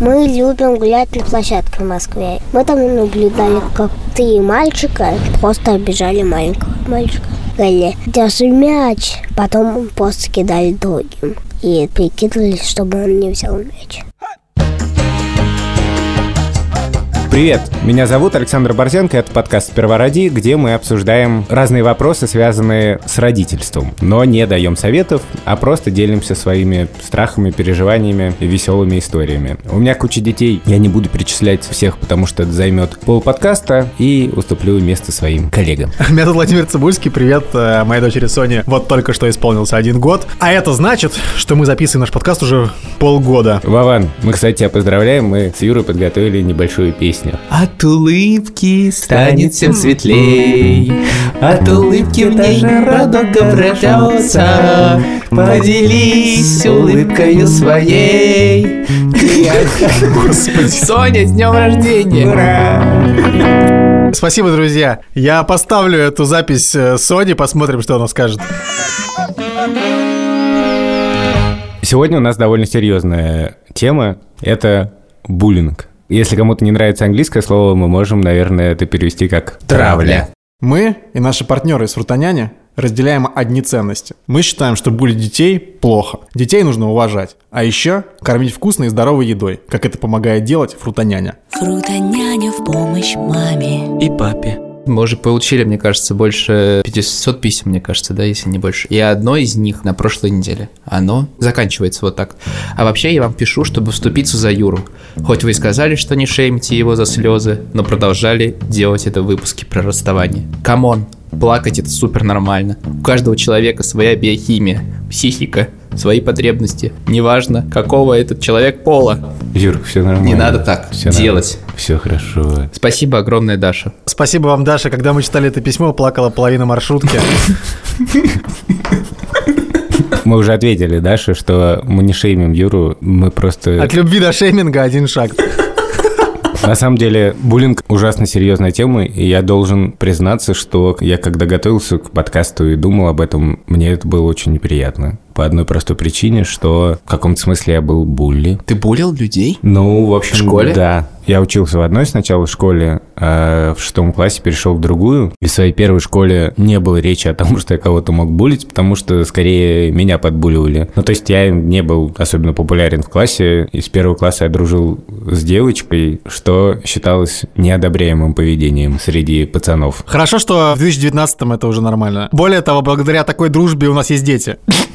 Мы любим гулять на площадке в Москве. Мы там наблюдали, как три мальчика просто обижали маленького мальчика. Говорили, держи мяч. Потом просто кидали другим. И прикидывались, чтобы он не взял мяч. Привет, меня зовут Александр Борзенко, это подкаст «Сперва роди», где мы обсуждаем разные вопросы, связанные с родительством, но не даем советов, а просто делимся своими страхами, переживаниями и веселыми историями. У меня куча детей, я не буду перечислять всех, потому что это займет пол подкаста, и уступлю место своим коллегам. Меня зовут Владимир Цибульский, привет, э, моей дочери Соне вот только что исполнился один год, а это значит, что мы записываем наш подкаст уже полгода. Вован, мы, кстати, тебя поздравляем, мы с Юрой подготовили небольшую песню. От улыбки станет всем светлей, От улыбки в ней родок обретется. Поделись улыбкою своей. Господи. Соня, с днем рождения! Спасибо, друзья. Я поставлю эту запись э, Соне, посмотрим, что она скажет. Сегодня у нас довольно серьезная тема – это буллинг. Если кому-то не нравится английское слово, мы можем, наверное, это перевести как «травля». Мы и наши партнеры из Фрутоняня разделяем одни ценности. Мы считаем, что булить детей плохо. Детей нужно уважать. А еще кормить вкусной и здоровой едой, как это помогает делать Фрутоняня. Фрутоняня в помощь маме. И папе. Мы уже получили, мне кажется, больше 500 писем, мне кажется, да, если не больше. И одно из них на прошлой неделе. Оно заканчивается вот так. А вообще я вам пишу, чтобы вступиться за Юру. Хоть вы и сказали, что не шеймите его за слезы, но продолжали делать это в выпуске про расставание. Come on, плакать это супер нормально. У каждого человека своя биохимия, психика, свои потребности. Неважно, какого этот человек пола. Юрк, все нормально. Не надо так Всё делать. Все хорошо. Спасибо огромное, Даша. Спасибо вам, Даша. Когда мы читали это письмо, плакала половина маршрутки. Мы уже ответили Даше, что мы не шеймим Юру, мы просто... От любви до шейминга один шаг. На самом деле, буллинг ужасно серьезная тема, и я должен признаться, что я когда готовился к подкасту и думал об этом, мне это было очень неприятно. По одной простой причине, что в каком-то смысле я был булли. Ты булил людей? Ну, в общем, В школе? Да. Я учился в одной сначала школе, а в шестом классе перешел в другую. И в своей первой школе не было речи о том, что я кого-то мог булить, потому что скорее меня подбуливали. Ну, то есть я не был особенно популярен в классе. И с первого класса я дружил с девочкой, что считалось неодобряемым поведением среди пацанов. Хорошо, что в 2019-м это уже нормально. Более того, благодаря такой дружбе у нас есть дети.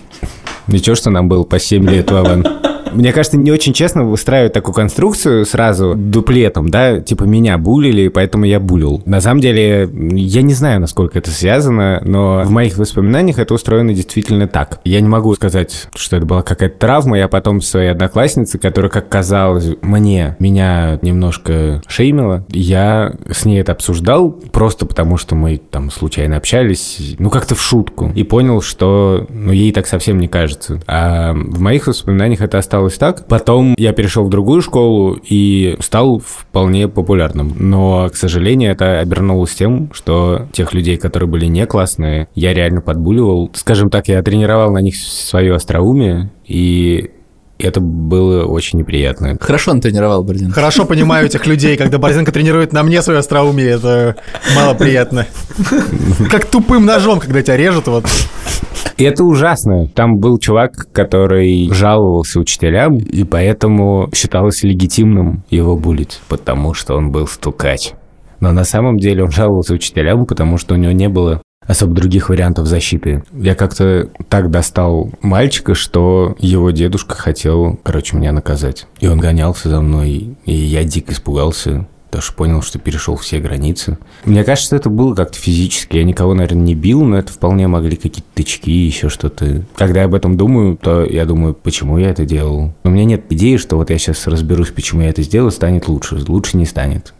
Ничего, что нам было по 7 лет, Вован. Мне кажется, не очень честно выстраивать такую конструкцию сразу дуплетом, да, типа меня булили, поэтому я булил. На самом деле, я не знаю, насколько это связано, но в моих воспоминаниях это устроено действительно так. Я не могу сказать, что это была какая-то травма, я потом своей однокласснице, которая, как казалось мне, меня немножко шеймила, я с ней это обсуждал просто потому, что мы там случайно общались, ну как-то в шутку, и понял, что ну, ей так совсем не кажется. А в моих воспоминаниях это осталось так. Потом я перешел в другую школу и стал вполне популярным. Но, к сожалению, это обернулось тем, что тех людей, которые были не классные, я реально подбуливал. Скажем так, я тренировал на них свое остроумие, и это было очень неприятно. Хорошо он тренировал, Бордин. Хорошо понимаю этих людей, когда Борзенко тренирует на мне свое остроумие, это мало приятно. Как тупым ножом, когда тебя режут, вот. И это ужасно. Там был чувак, который жаловался учителям, и поэтому считалось легитимным его булить, потому что он был стукач. Но на самом деле он жаловался учителям, потому что у него не было особо других вариантов защиты. Я как-то так достал мальчика, что его дедушка хотел, короче, меня наказать. И он гонялся за мной, и я дико испугался. Потому что понял, что перешел все границы. Мне кажется, это было как-то физически. Я никого, наверное, не бил, но это вполне могли какие-то тычки, еще что-то. Когда я об этом думаю, то я думаю, почему я это делал. У меня нет идеи, что вот я сейчас разберусь, почему я это сделал, станет лучше. Лучше не станет.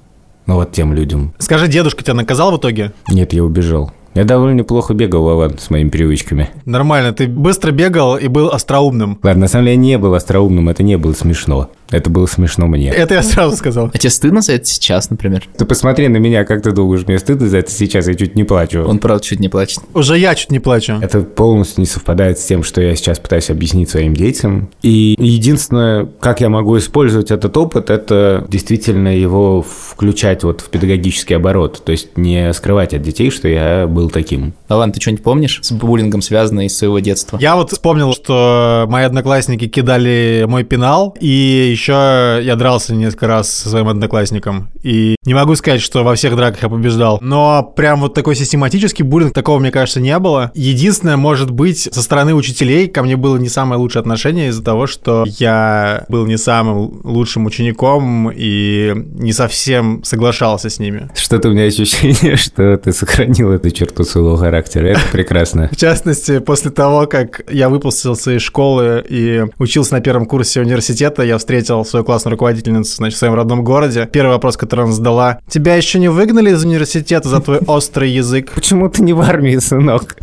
Ну вот тем людям. Скажи, дедушка тебя наказал в итоге? Нет, я убежал. Я довольно неплохо бегал, Вован, с моими привычками. Нормально, ты быстро бегал и был остроумным. Ладно, на самом деле я не был остроумным, это не было смешно. Это было смешно мне. Это я сразу сказал. А тебе стыдно за это сейчас, например? Ты посмотри на меня, как ты думаешь, мне стыдно за это сейчас, я чуть не плачу. Он, правда, чуть не плачет. Уже я чуть не плачу. Это полностью не совпадает с тем, что я сейчас пытаюсь объяснить своим детям. И единственное, как я могу использовать этот опыт, это действительно его включать вот в педагогический оборот. То есть не скрывать от детей, что я был таким. Алан, ты что-нибудь помнишь с буллингом связанное из своего детства? Я вот вспомнил, что мои одноклассники кидали мой пенал, и еще я дрался несколько раз со своим одноклассником. И не могу сказать, что во всех драках я побеждал, но прям вот такой систематический буллинг, такого, мне кажется, не было. Единственное, может быть, со стороны учителей ко мне было не самое лучшее отношение из-за того, что я был не самым лучшим учеником и не совсем соглашался с ними. Что-то у меня ощущение, что ты сохранил эту черту своего характера. Это прекрасно. В частности, после того, как я выпустился из школы и учился на первом курсе университета, я встретил свою классную руководительницу значит, в своем родном городе. Первый вопрос, который она задала, «Тебя еще не выгнали из университета за твой острый язык?» Почему ты не в армии, сынок?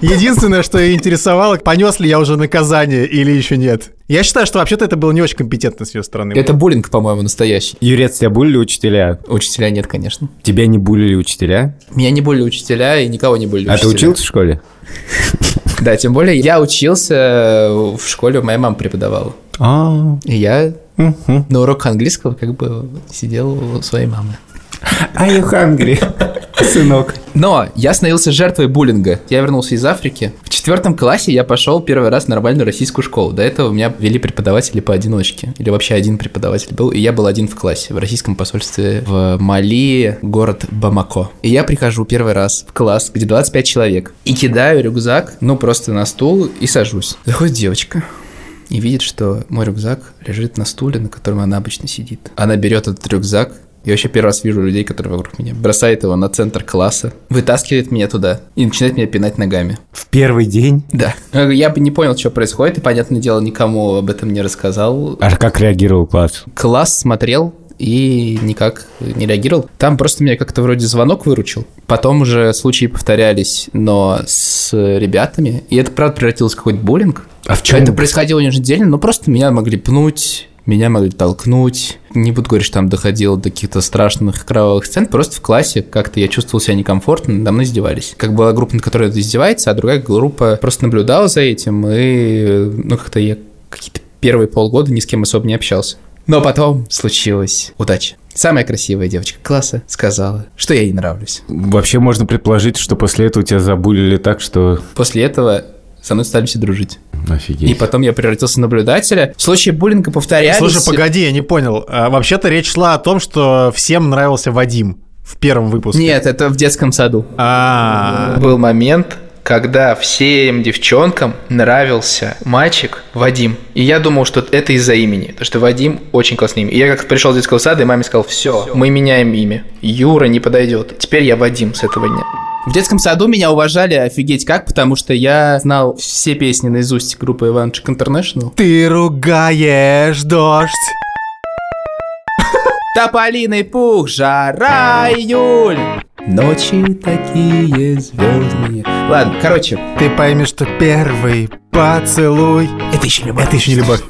Единственное, что ее интересовало, понес ли я уже наказание или еще нет. Я считаю, что вообще-то это было не очень компетентно с ее стороны. Это буллинг, по-моему, настоящий. Юрец, тебя булили учителя? Учителя нет, конечно. Тебя не булили учителя? Меня не булили учителя и никого не булили А ты учителя. учился в школе? Да, тем более я учился в школе, моя мама преподавала. А, И я на уроках английского как бы сидел у своей мамы. Are you hungry, сынок? Но я становился жертвой буллинга. Я вернулся из Африки. В четвертом классе я пошел первый раз в нормальную российскую школу. До этого у меня вели преподаватели поодиночке. Или вообще один преподаватель был. И я был один в классе в российском посольстве в Мали, город Бамако. И я прихожу первый раз в класс, где 25 человек. И кидаю рюкзак, ну просто на стул и сажусь. Заходит девочка. И видит, что мой рюкзак лежит на стуле, на котором она обычно сидит. Она берет этот рюкзак, я вообще первый раз вижу людей, которые вокруг меня. Бросает его на центр класса, вытаскивает меня туда и начинает меня пинать ногами. В первый день? Да. Я бы не понял, что происходит, и, понятное дело, никому об этом не рассказал. А как реагировал класс? Класс смотрел и никак не реагировал. Там просто меня как-то вроде звонок выручил. Потом уже случаи повторялись, но с ребятами. И это, правда, превратилось в какой-то буллинг. А в чем? Это происходило еженедельно, но просто меня могли пнуть, меня могли толкнуть. Не буду говорить, что там доходило до каких-то страшных кровавых сцен. Просто в классе как-то я чувствовал себя некомфортно, надо мной издевались. Как была группа, на которой это издевается, а другая группа просто наблюдала за этим, и ну как-то я какие-то первые полгода ни с кем особо не общался. Но потом случилась удача. Самая красивая девочка класса сказала, что я ей нравлюсь. Вообще можно предположить, что после этого тебя забулили так, что... После этого со мной стали все дружить. Офигеть. И потом я превратился в наблюдателя. Случаи буллинга повторялись. Слушай, погоди, я не понял. А, Вообще-то речь шла о том, что всем нравился Вадим в первом выпуске. Нет, это в детском саду. А, Был момент, когда всем девчонкам нравился мальчик Вадим. И я думал, что это из-за имени, потому что Вадим очень классное имя. И я как пришел с детского сада, и маме сказал, все, мы меняем имя. Юра не подойдет. Теперь я Вадим с этого дня. В детском саду меня уважали офигеть как, потому что я знал все песни наизусть группы Иванчик International. ты ругаешь дождь. Тополиный пух, жара, июль. Ночи такие звездные. Ладно, короче, Ты поймешь, что первый поцелуй. это еще любовь. Это еще не любовь.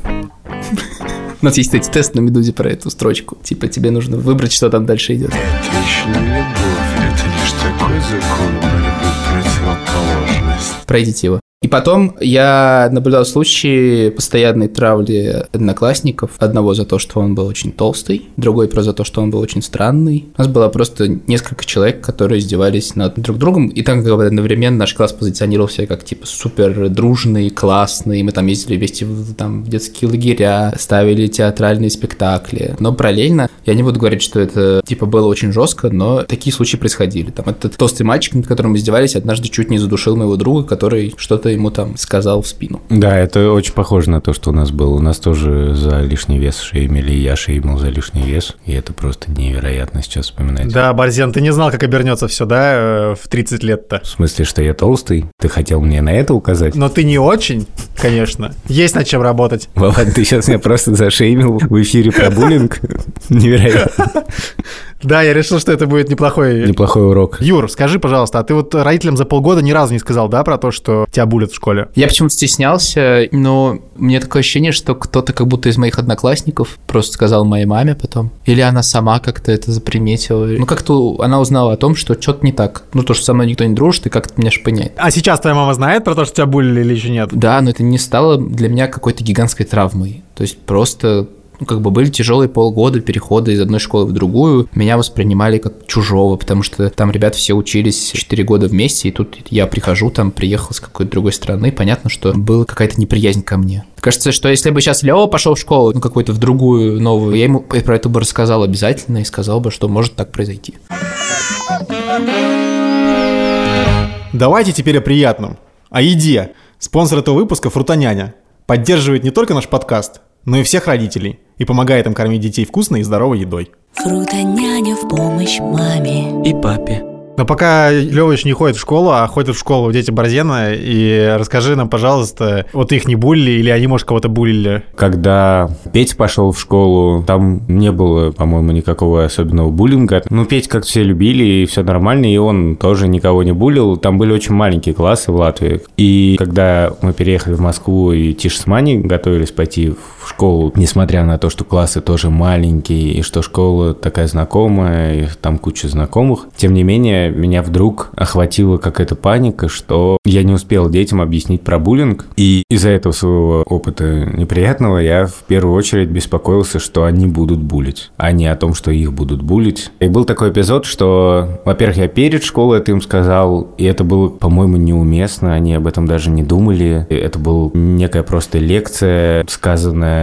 У нас есть, кстати, тест на Медузе про эту строчку. Типа, тебе нужно выбрать, что там дальше идет. Это еще не любовь, это лишь такой закон борьбы противоположность. Пройдите его. И потом я наблюдал случаи постоянной травли одноклассников. Одного за то, что он был очень толстый, другой про за то, что он был очень странный. У нас было просто несколько человек, которые издевались над друг другом. И так как одновременно наш класс позиционировал себя как типа супер дружный, классный. Мы там ездили вместе в, там, в детские лагеря, ставили театральные спектакли. Но параллельно, я не буду говорить, что это типа было очень жестко, но такие случаи происходили. Там этот толстый мальчик, над которым издевались, однажды чуть не задушил моего друга, который что-то ему там сказал в спину. Да, это очень похоже на то, что у нас было. У нас тоже за лишний вес шеймили, и я шеймил за лишний вес. И это просто невероятно сейчас вспоминать. Да, Борзен, ты не знал, как обернется все, да, э, в 30 лет-то? В смысле, что я толстый? Ты хотел мне на это указать? Но ты не очень, конечно. Есть над чем работать. Вован, ты сейчас меня просто зашеймил в эфире про буллинг. Невероятно. Да, я решил, что это будет неплохой... Неплохой урок. Юр, скажи, пожалуйста, а ты вот родителям за полгода ни разу не сказал, да, про то, что тебя булят в школе? Я почему-то стеснялся, но мне такое ощущение, что кто-то как будто из моих одноклассников просто сказал моей маме потом. Или она сама как-то это заприметила. Ну, как-то она узнала о том, что что-то не так. Ну, то, что со мной никто не дружит, и как-то меня шпыняет. А сейчас твоя мама знает про то, что тебя булили или еще нет? Да, но это не стало для меня какой-то гигантской травмой. То есть просто ну, как бы были тяжелые полгода перехода из одной школы в другую. Меня воспринимали как чужого, потому что там ребята все учились 4 года вместе, и тут я прихожу, там приехал с какой-то другой страны, понятно, что была какая-то неприязнь ко мне. Кажется, что если бы сейчас Лео пошел в школу, ну, какую-то в другую, новую, я ему про это бы рассказал обязательно и сказал бы, что может так произойти. Давайте теперь о приятном. О еде. Спонсор этого выпуска – Фрутоняня. Поддерживает не только наш подкаст, но и всех родителей и помогает им кормить детей вкусной и здоровой едой. Фрутоняня в помощь маме. И папе. Но пока Левыч не ходит в школу, а ходят в школу дети Борзена, и расскажи нам, пожалуйста, вот их не булили или они, может, кого-то булили? Когда Петя пошел в школу, там не было, по-моему, никакого особенного буллинга. Ну, Петь как все любили, и все нормально, и он тоже никого не булил. Там были очень маленькие классы в Латвии. И когда мы переехали в Москву, и Тиш с Маней готовились пойти в школу, несмотря на то, что классы тоже маленькие, и что школа такая знакомая, и там куча знакомых, тем не менее, меня вдруг охватила какая-то паника, что я не успел детям объяснить про буллинг, и из-за этого своего опыта неприятного я в первую очередь беспокоился, что они будут булить, а не о том, что их будут булить. И был такой эпизод, что, во-первых, я перед школой это им сказал, и это было, по-моему, неуместно, они об этом даже не думали. Это была некая просто лекция, сказанная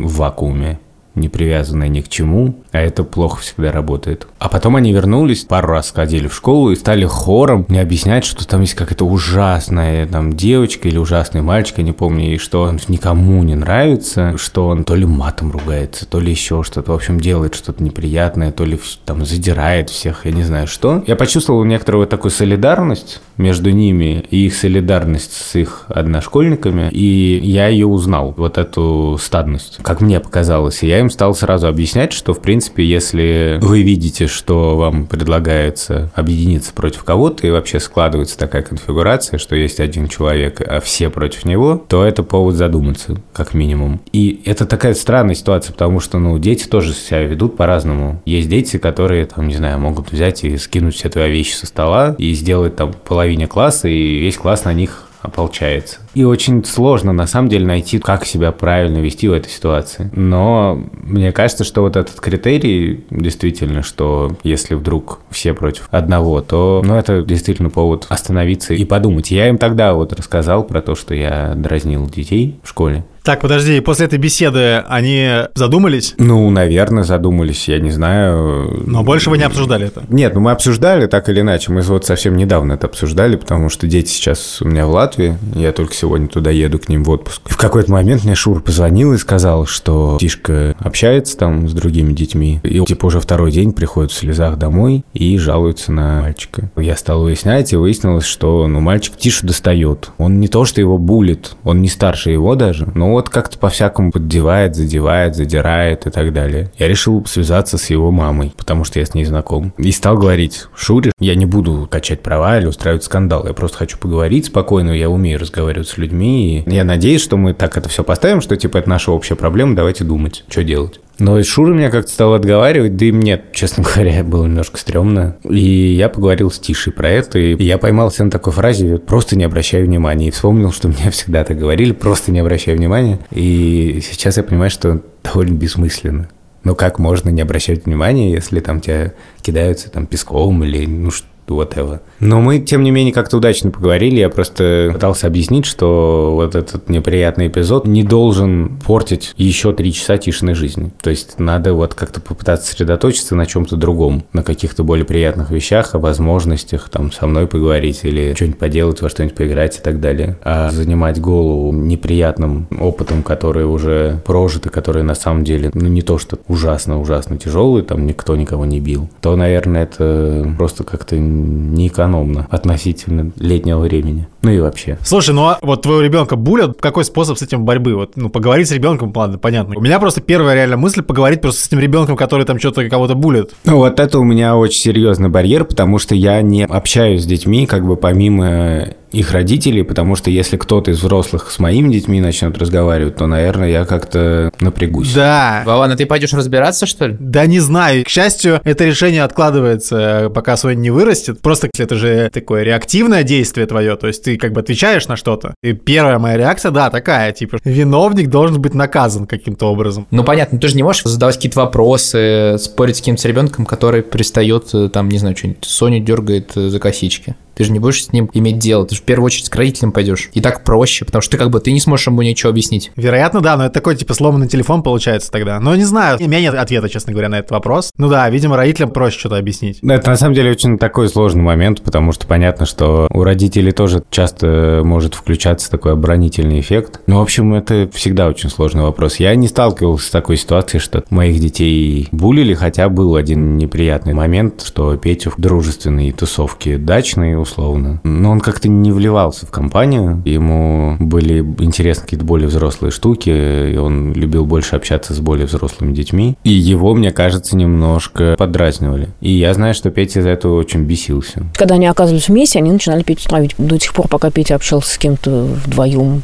в вакууме не привязанная ни к чему, а это плохо всегда работает. А потом они вернулись, пару раз сходили в школу и стали хором мне объяснять, что там есть какая-то ужасная там девочка или ужасный мальчик, я не помню, и что он никому не нравится, что он то ли матом ругается, то ли еще что-то, в общем, делает что-то неприятное, то ли там задирает всех, я не знаю что. Я почувствовал некоторую такую солидарность между ними и их солидарность с их одношкольниками, и я ее узнал, вот эту стадность, как мне показалось. И я им стал сразу объяснять, что, в принципе, если вы видите, что вам предлагается объединиться против кого-то, и вообще складывается такая конфигурация, что есть один человек, а все против него, то это повод задуматься, как минимум. И это такая странная ситуация, потому что, ну, дети тоже себя ведут по-разному. Есть дети, которые, там, не знаю, могут взять и скинуть все твои вещи со стола и сделать там половине класса, и весь класс на них ополчается. И очень сложно, на самом деле, найти, как себя правильно вести в этой ситуации. Но мне кажется, что вот этот критерий, действительно, что если вдруг все против одного, то, ну, это действительно повод остановиться и подумать. Я им тогда вот рассказал про то, что я дразнил детей в школе. Так, подожди, и после этой беседы они задумались, Ну, наверное, задумались, я не знаю. но больше вы не обсуждали это? Нет, ну мы обсуждали так или иначе. Мы вот совсем недавно это обсуждали, потому что дети сейчас у меня в Латвии. Я только сегодня туда еду к ним в отпуск. И в какой-то момент мне Шур позвонил и сказал, что Тишка общается там с другими детьми. И типа уже второй день приходит в слезах домой и жалуется на мальчика. Я стал выяснять, и выяснилось, что ну, мальчик Тишу достает. Он не то, что его булит, он не старше его даже, но вот как-то по-всякому поддевает, задевает, задирает и так далее. Я решил связаться с его мамой, потому что я с ней знаком. И стал говорить, Шуре, я не буду качать права или устраивать скандал. Я просто хочу поговорить спокойно, я умею разговаривать с людьми. И я надеюсь, что мы так это все поставим, что типа это наша общая проблема, давайте думать, что делать. Но и Шура меня как-то стал отговаривать, да и мне, честно говоря, было немножко стрёмно. И я поговорил с Тишей про это, и я поймался на такой фразе «просто не обращай внимания». И вспомнил, что мне всегда так говорили «просто не обращай внимания». И сейчас я понимаю, что довольно бессмысленно. Ну как можно не обращать внимания, если там тебя кидаются там песком или ну что whatever. Но мы, тем не менее, как-то удачно поговорили. Я просто пытался объяснить, что вот этот неприятный эпизод не должен портить еще три часа тишиной жизни. То есть надо вот как-то попытаться сосредоточиться на чем-то другом, на каких-то более приятных вещах, о возможностях там со мной поговорить или что-нибудь поделать, во что-нибудь поиграть и так далее. А занимать голову неприятным опытом, который уже прожит и который на самом деле, ну не то, что ужасно-ужасно тяжелый, там никто никого не бил, то, наверное, это просто как-то неэкономно относительно летнего времени. Ну и вообще. Слушай, ну а вот твоего ребенка булят, какой способ с этим борьбы? Вот, ну, поговорить с ребенком, ладно, понятно. У меня просто первая реально мысль поговорить просто с этим ребенком, который там что-то кого-то булит. Ну вот это у меня очень серьезный барьер, потому что я не общаюсь с детьми, как бы помимо их родителей, потому что если кто-то из взрослых с моими детьми начнет разговаривать, то, наверное, я как-то напрягусь. Да. Вован, а ты пойдешь разбираться, что ли? Да не знаю. К счастью, это решение откладывается, пока Соня не вырастет. Просто это же такое реактивное действие твое. То есть ты как бы отвечаешь на что-то. И первая моя реакция, да, такая, типа, виновник должен быть наказан каким-то образом. Ну, понятно, ты же не можешь задавать какие-то вопросы, спорить с каким-то ребенком, который пристает, э, там, не знаю, что-нибудь, Соню дергает э, за косички. Ты же не будешь с ним иметь дело, ты же в первую очередь к родителям пойдешь. И так проще, потому что ты как бы ты не сможешь ему ничего объяснить. Вероятно, да, но это такой, типа, сломанный телефон получается тогда. Но не знаю, у меня нет ответа, честно говоря, на этот вопрос. Ну да, видимо, родителям проще что-то объяснить. Ну, Это на самом деле очень такой сложный момент, потому что понятно, что у родителей тоже часто может включаться такой оборонительный эффект. Ну, в общем, это всегда очень сложный вопрос. Я не сталкивался с такой ситуацией, что моих детей булили, хотя был один неприятный момент, что Петю в дружественные тусовки дачные, условно, но он как-то не вливался в компанию. Ему были интересны какие-то более взрослые штуки, и он любил больше общаться с более взрослыми детьми. И его, мне кажется, немножко подразнивали. И я знаю, что Петя из-за этого очень бесился. Когда они оказывались вместе, они начинали Петю травить. До тех пор, пока Петя общался с кем-то вдвоем,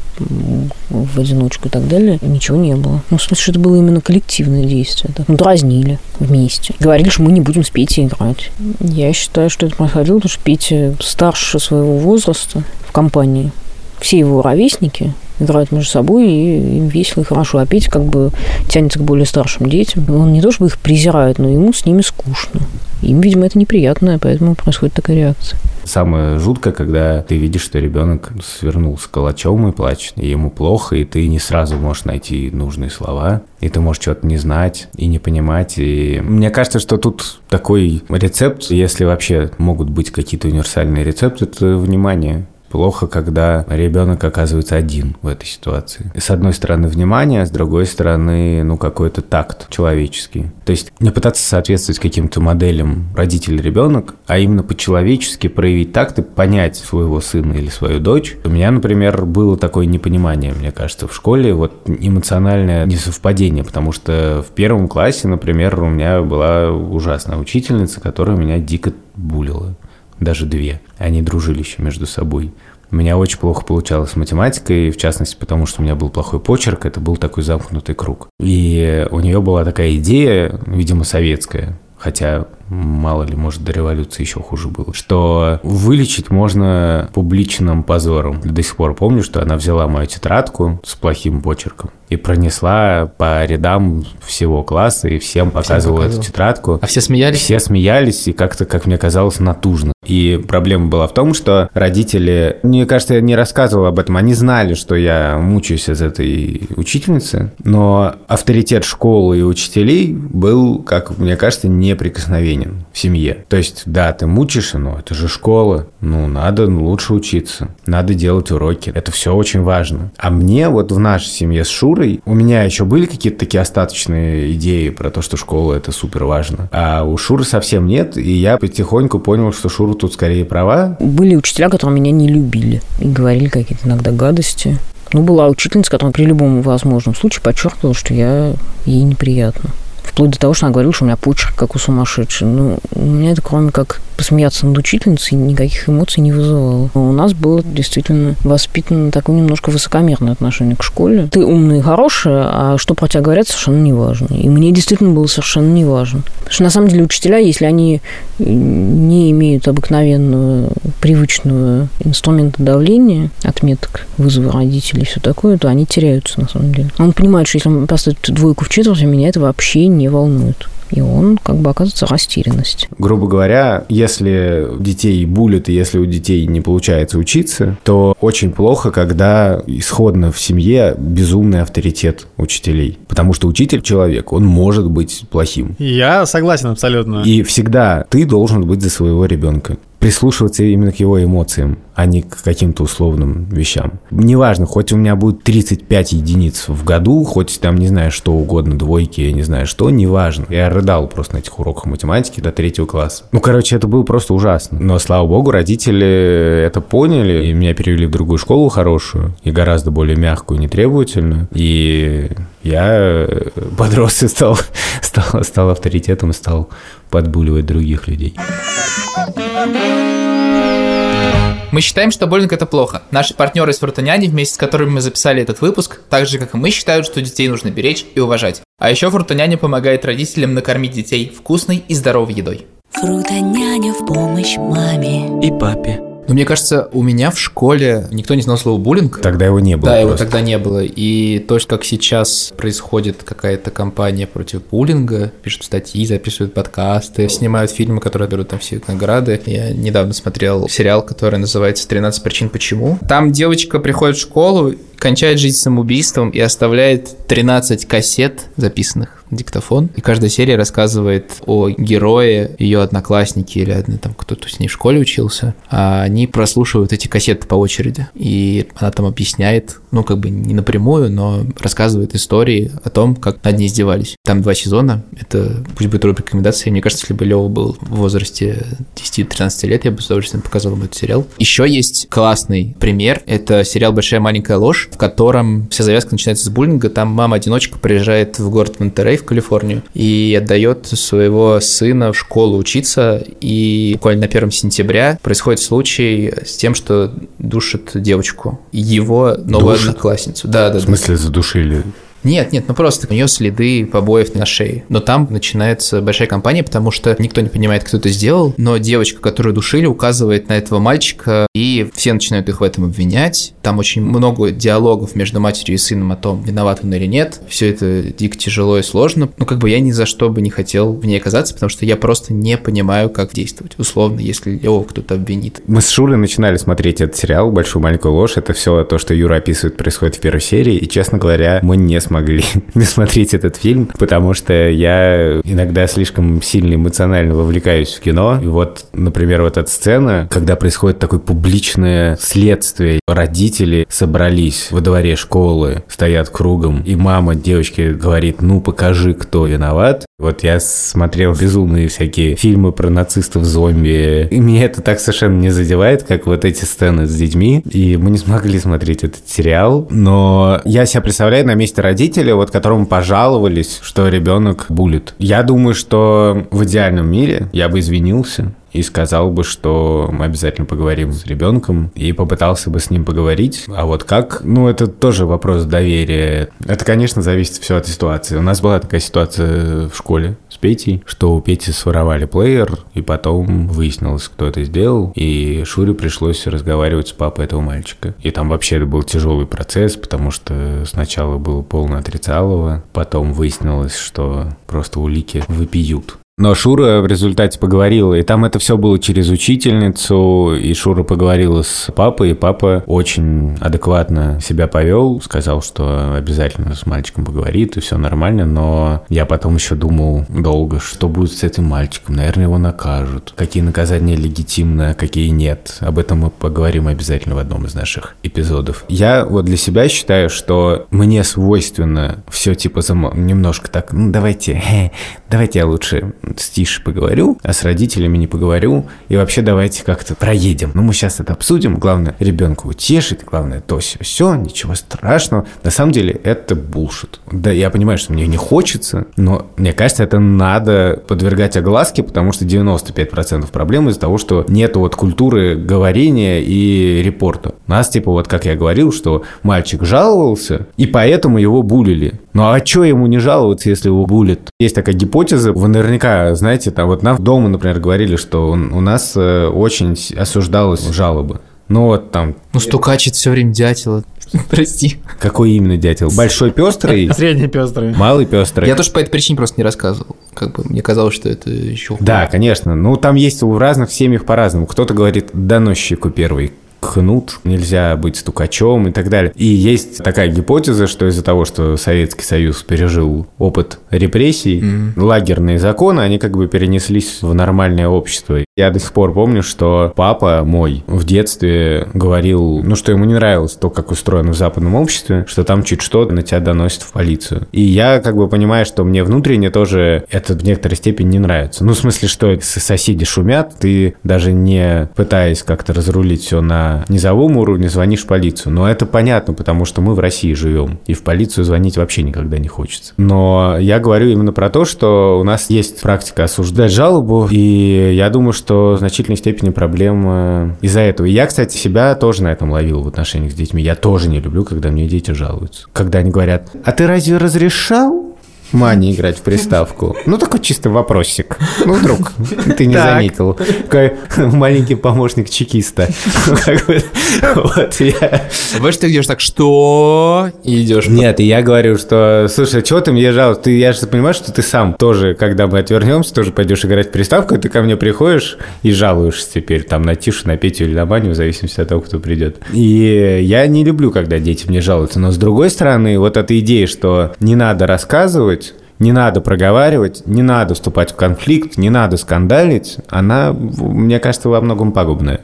в одиночку и так далее, ничего не было. Ну, в смысле, это было именно коллективное действие. Так? Ну, дразнили вместе. Говорили, что мы не будем с Петей играть. Я считаю, что это происходило, потому что Петя старше своего возраста в компании. Все его ровесники играют между собой, и им весело и хорошо. А Петя как бы тянется к более старшим детям. Он не то чтобы их презирает, но ему с ними скучно. Им, видимо, это неприятно, поэтому происходит такая реакция. Самое жуткое, когда ты видишь, что ребенок свернулся калачом и плачет, и ему плохо, и ты не сразу можешь найти нужные слова, и ты можешь что-то не знать и не понимать. И мне кажется, что тут такой рецепт, если вообще могут быть какие-то универсальные рецепты, это внимание. Плохо, когда ребенок оказывается один в этой ситуации. С одной стороны внимание, с другой стороны, ну, какой-то такт человеческий. То есть не пытаться соответствовать каким-то моделям родитель-ребенок, а именно по-человечески проявить такт и понять своего сына или свою дочь. У меня, например, было такое непонимание, мне кажется, в школе, вот эмоциональное несовпадение, потому что в первом классе, например, у меня была ужасная учительница, которая меня дико булила даже две. Они дружили еще между собой. У меня очень плохо получалось с математикой, в частности, потому что у меня был плохой почерк, это был такой замкнутый круг. И у нее была такая идея, видимо, советская, хотя мало ли, может, до революции еще хуже было, что вылечить можно публичным позором. До сих пор помню, что она взяла мою тетрадку с плохим почерком и пронесла по рядам всего класса и всем показывала эту показывала. тетрадку. А все смеялись? Все смеялись, и как-то, как мне казалось, натужно. И проблема была в том, что родители, мне кажется, я не рассказывал об этом, они знали, что я мучаюсь из этой учительницы, но авторитет школы и учителей был, как мне кажется, неприкосновенен в семье. То есть, да, ты мучаешься, но это же школа, ну, надо лучше учиться, надо делать уроки, это все очень важно. А мне вот в нашей семье с Шурой, у меня еще были какие-то такие остаточные идеи про то, что школа это супер важно, а у Шуры совсем нет, и я потихоньку понял, что Шура тут скорее права, Были учителя, которые меня не любили и говорили какие-то иногда гадости. Ну, была учительница, которая при любом возможном случае подчеркивала, что я ей неприятна. Вплоть до того, что она говорила, что у меня почерк как у сумасшедшей. Ну, у меня это, кроме как посмеяться над учительницей, никаких эмоций не вызывало. У нас было действительно воспитано такое немножко высокомерное отношение к школе. Ты умный и хороший, а что про тебя говорят, совершенно не важно. И мне действительно было совершенно не важно. Потому что на самом деле учителя, если они не имеют обыкновенного, привычного инструмента давления, отметок вызова родителей и все такое, то они теряются на самом деле. Он понимает, что если он поставит двойку в четверти, меня это вообще не волнует. И он как бы оказывается в растерянности. Грубо говоря, если детей булят, и если у детей не получается учиться, то очень плохо, когда исходно в семье безумный авторитет учителей. Потому что учитель человек, он может быть плохим. Я согласен абсолютно. И всегда ты должен быть за своего ребенка. Прислушиваться именно к его эмоциям, а не к каким-то условным вещам. Неважно, хоть у меня будет 35 единиц в году, хоть там, не знаю, что угодно, двойки, я не знаю что, неважно. Я рыдал просто на этих уроках математики до третьего класса. Ну, короче, это было просто ужасно. Но, слава богу, родители это поняли, и меня перевели в другую школу хорошую, и гораздо более мягкую, нетребовательную. И я подрос и стал, стал, стал авторитетом, стал подбуливать других людей. Мы считаем, что буллинг это плохо. Наши партнеры из Фрутоняни, вместе с которыми мы записали этот выпуск, так же, как и мы, считают, что детей нужно беречь и уважать. А еще Фрутоняня помогает родителям накормить детей вкусной и здоровой едой. Фрутоняня в помощь маме. И папе. Но мне кажется, у меня в школе никто не знал слово буллинг. Тогда его не было. Да, его просто. тогда не было. И то, как сейчас происходит какая-то кампания против буллинга, пишут статьи, записывают подкасты, снимают фильмы, которые берут там все награды. Я недавно смотрел сериал, который называется «13 причин почему». Там девочка приходит в школу, кончает жизнь самоубийством и оставляет 13 кассет записанных диктофон. И каждая серия рассказывает о герое, ее одноклассники или там кто-то с ней в школе учился. А они прослушивают эти кассеты по очереди. И она там объясняет, ну как бы не напрямую, но рассказывает истории о том, как над ней издевались. Там два сезона. Это пусть будет рубрика рекомендации. Мне кажется, если бы Лева был в возрасте 10-13 лет, я бы с удовольствием показал ему этот сериал. Еще есть классный пример. Это сериал «Большая маленькая ложь», в котором вся завязка начинается с буллинга. Там мама-одиночка приезжает в город Монтерей, в Калифорнию, и отдает своего сына в школу учиться. И буквально на 1 сентября происходит случай с тем, что душит девочку. Его новую Душит? одноклассницу. Да, да, В смысле задушили? Нет, нет, ну просто у нее следы побоев на шее. Но там начинается большая компания, потому что никто не понимает, кто это сделал, но девочка, которую душили, указывает на этого мальчика, и все начинают их в этом обвинять. Там очень много диалогов между матерью и сыном о том, виноват он или нет. Все это дико тяжело и сложно. Ну, как бы я ни за что бы не хотел в ней оказаться, потому что я просто не понимаю, как действовать. Условно, если его кто-то обвинит. Мы с Шурой начинали смотреть этот сериал «Большую маленькую ложь». Это все то, что Юра описывает, происходит в первой серии. И, честно говоря, мы не смогли не смотреть этот фильм, потому что я иногда слишком сильно эмоционально вовлекаюсь в кино. И вот, например, вот эта сцена, когда происходит такое публичное следствие. Родители собрались во дворе школы, стоят кругом, и мама девочки говорит, ну покажи, кто виноват. Вот я смотрел безумные всякие фильмы про нацистов-зомби, и меня это так совершенно не задевает, как вот эти сцены с детьми, и мы не смогли смотреть этот сериал, но я себя представляю на месте родителя, вот которому пожаловались, что ребенок булит. Я думаю, что в идеальном мире я бы извинился, и сказал бы, что мы обязательно поговорим с ребенком и попытался бы с ним поговорить. А вот как? Ну, это тоже вопрос доверия. Это, конечно, зависит все от ситуации. У нас была такая ситуация в школе с Петей, что у Пети своровали плеер, и потом выяснилось, кто это сделал, и Шуре пришлось разговаривать с папой этого мальчика. И там вообще это был тяжелый процесс, потому что сначала было полное отрицалово, потом выяснилось, что просто улики выпьют. Но Шура в результате поговорила, и там это все было через учительницу, и Шура поговорила с папой, и папа очень адекватно себя повел, сказал, что обязательно с мальчиком поговорит, и все нормально, но я потом еще думал долго, что будет с этим мальчиком, наверное, его накажут, какие наказания легитимны, а какие нет. Об этом мы поговорим обязательно в одном из наших эпизодов. Я вот для себя считаю, что мне свойственно все типа зам... немножко так, ну давайте, давайте я лучше с Тишей поговорю, а с родителями не поговорю. И вообще давайте как-то проедем. Ну, мы сейчас это обсудим. Главное, ребенка утешить. Главное, то все, все, ничего страшного. На самом деле, это булшит. Да, я понимаю, что мне не хочется, но мне кажется, это надо подвергать огласке, потому что 95% проблем из-за того, что нет вот культуры говорения и репорта. У нас, типа, вот как я говорил, что мальчик жаловался, и поэтому его булили. Ну а что ему не жаловаться, если его булят? Есть такая гипотеза, вы наверняка знаете, там вот нам дома, например, говорили, что у у нас э, очень осуждалась жалоба. Ну вот там, Ну, стукачит все время дятел. Прости. какой именно дятел? Большой пестрый, Средний пестрый. малый пестрый. Я тоже по этой причине просто не рассказывал. Как бы мне казалось, что это еще хуже. Да, конечно. Ну, там есть у разных семьях по-разному. Кто-то говорит доносчику первый, кнут, нельзя быть стукачом и так далее. И есть такая гипотеза, что из-за того, что Советский Союз пережил опыт репрессий, лагерные законы, они как бы перенеслись в нормальное общество. Я до сих пор помню, что папа мой в детстве говорил, ну, что ему не нравилось то, как устроено в западном обществе, что там чуть что на тебя доносят в полицию. И я как бы понимаю, что мне внутренне тоже это в некоторой степени не нравится. Ну, в смысле, что соседи шумят, ты даже не пытаясь как-то разрулить все на низовом уровне, звонишь в полицию. Но это понятно, потому что мы в России живем, и в полицию звонить вообще никогда не хочется. Но я говорю именно про то, что у нас есть практика осуждать жалобу, и я думаю, что в значительной степени проблема из-за этого. И я, кстати, себя тоже на этом ловил в отношениях с детьми. Я тоже не люблю, когда мне дети жалуются. Когда они говорят, а ты разве разрешал Мане играть в приставку. Ну, такой чисто вопросик. Ну, вдруг ты не заметил. Такой маленький помощник чекиста. Вот я... Больше ты идешь так, что? И идешь. Нет, и я говорю, что, слушай, чего ты мне жалуешься? Ты, я же понимаю, что ты сам тоже, когда мы отвернемся, тоже пойдешь играть в приставку, и ты ко мне приходишь и жалуешься теперь там на Тишу, на Петю или на Маню, в зависимости от того, кто придет. И я не люблю, когда дети мне жалуются. Но с другой стороны, вот эта идея, что не надо рассказывать, не надо проговаривать, не надо вступать в конфликт, не надо скандалить, она, мне кажется, во многом пагубная.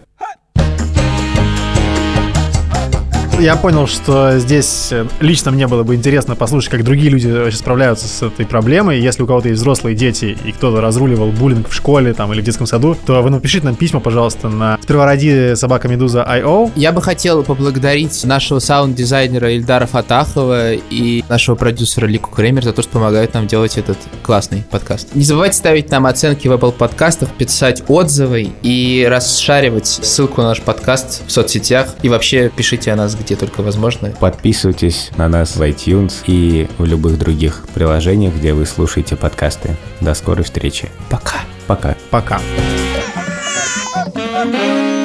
Я понял, что здесь э, лично мне было бы интересно послушать, как другие люди вообще справляются с этой проблемой. Если у кого-то есть взрослые дети, и кто-то разруливал буллинг в школе там, или в детском саду, то вы напишите нам письма, пожалуйста, на сперва роди собака медуза IO. Я бы хотел поблагодарить нашего саунд-дизайнера Ильдара Фатахова и нашего продюсера Лику Кремер за то, что помогают нам делать этот классный подкаст. Не забывайте ставить нам оценки в Apple подкастах, писать отзывы и расшаривать ссылку на наш подкаст в соцсетях. И вообще пишите о нас где только возможно. Подписывайтесь на нас в iTunes и в любых других приложениях, где вы слушаете подкасты. До скорой встречи. Пока. Пока. Пока. Thank